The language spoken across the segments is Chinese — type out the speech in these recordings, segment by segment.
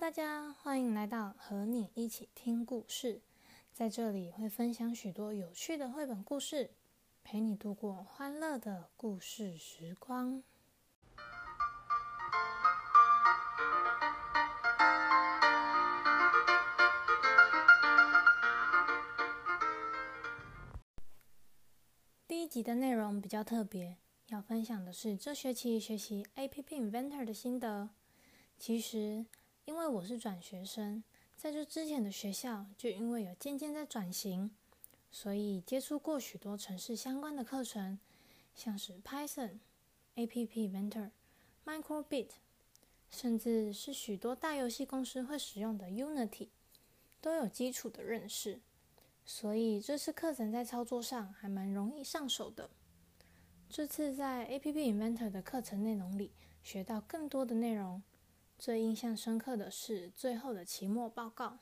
大家欢迎来到和你一起听故事，在这里会分享许多有趣的绘本故事，陪你度过欢乐的故事时光。第一集的内容比较特别，要分享的是这学期学习 APP Inventor 的心得。其实，因为我是转学生，在这之前的学校就因为有渐渐在转型，所以接触过许多程式相关的课程，像是 Python、APP Inventor、Microbit，甚至是许多大游戏公司会使用的 Unity，都有基础的认识。所以这次课程在操作上还蛮容易上手的。这次在 APP Inventor 的课程内容里学到更多的内容，最印象深刻的是最后的期末报告。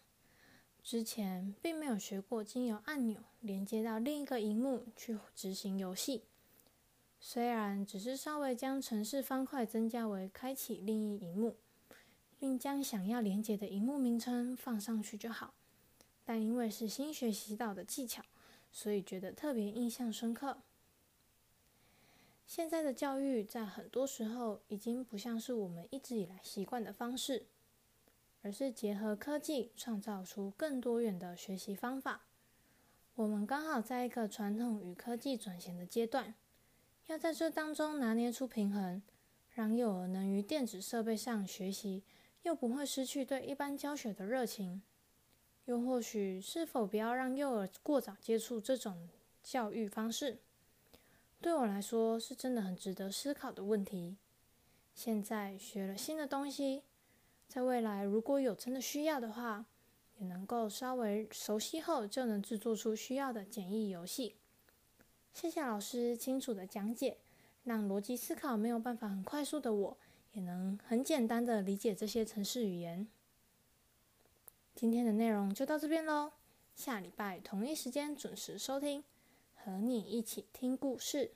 之前并没有学过经由按钮连接到另一个荧幕去执行游戏，虽然只是稍微将城市方块增加为开启另一荧幕，并将想要连接的荧幕名称放上去就好。但因为是新学习到的技巧，所以觉得特别印象深刻。现在的教育在很多时候已经不像是我们一直以来习惯的方式，而是结合科技创造出更多元的学习方法。我们刚好在一个传统与科技转型的阶段，要在这当中拿捏出平衡，让幼儿能于电子设备上学习，又不会失去对一般教学的热情。又或许，是否不要让幼儿过早接触这种教育方式？对我来说，是真的很值得思考的问题。现在学了新的东西，在未来如果有真的需要的话，也能够稍微熟悉后，就能制作出需要的简易游戏。谢谢老师清楚的讲解，让逻辑思考没有办法很快速的我，也能很简单的理解这些程式语言。今天的内容就到这边喽，下礼拜同一时间准时收听，和你一起听故事。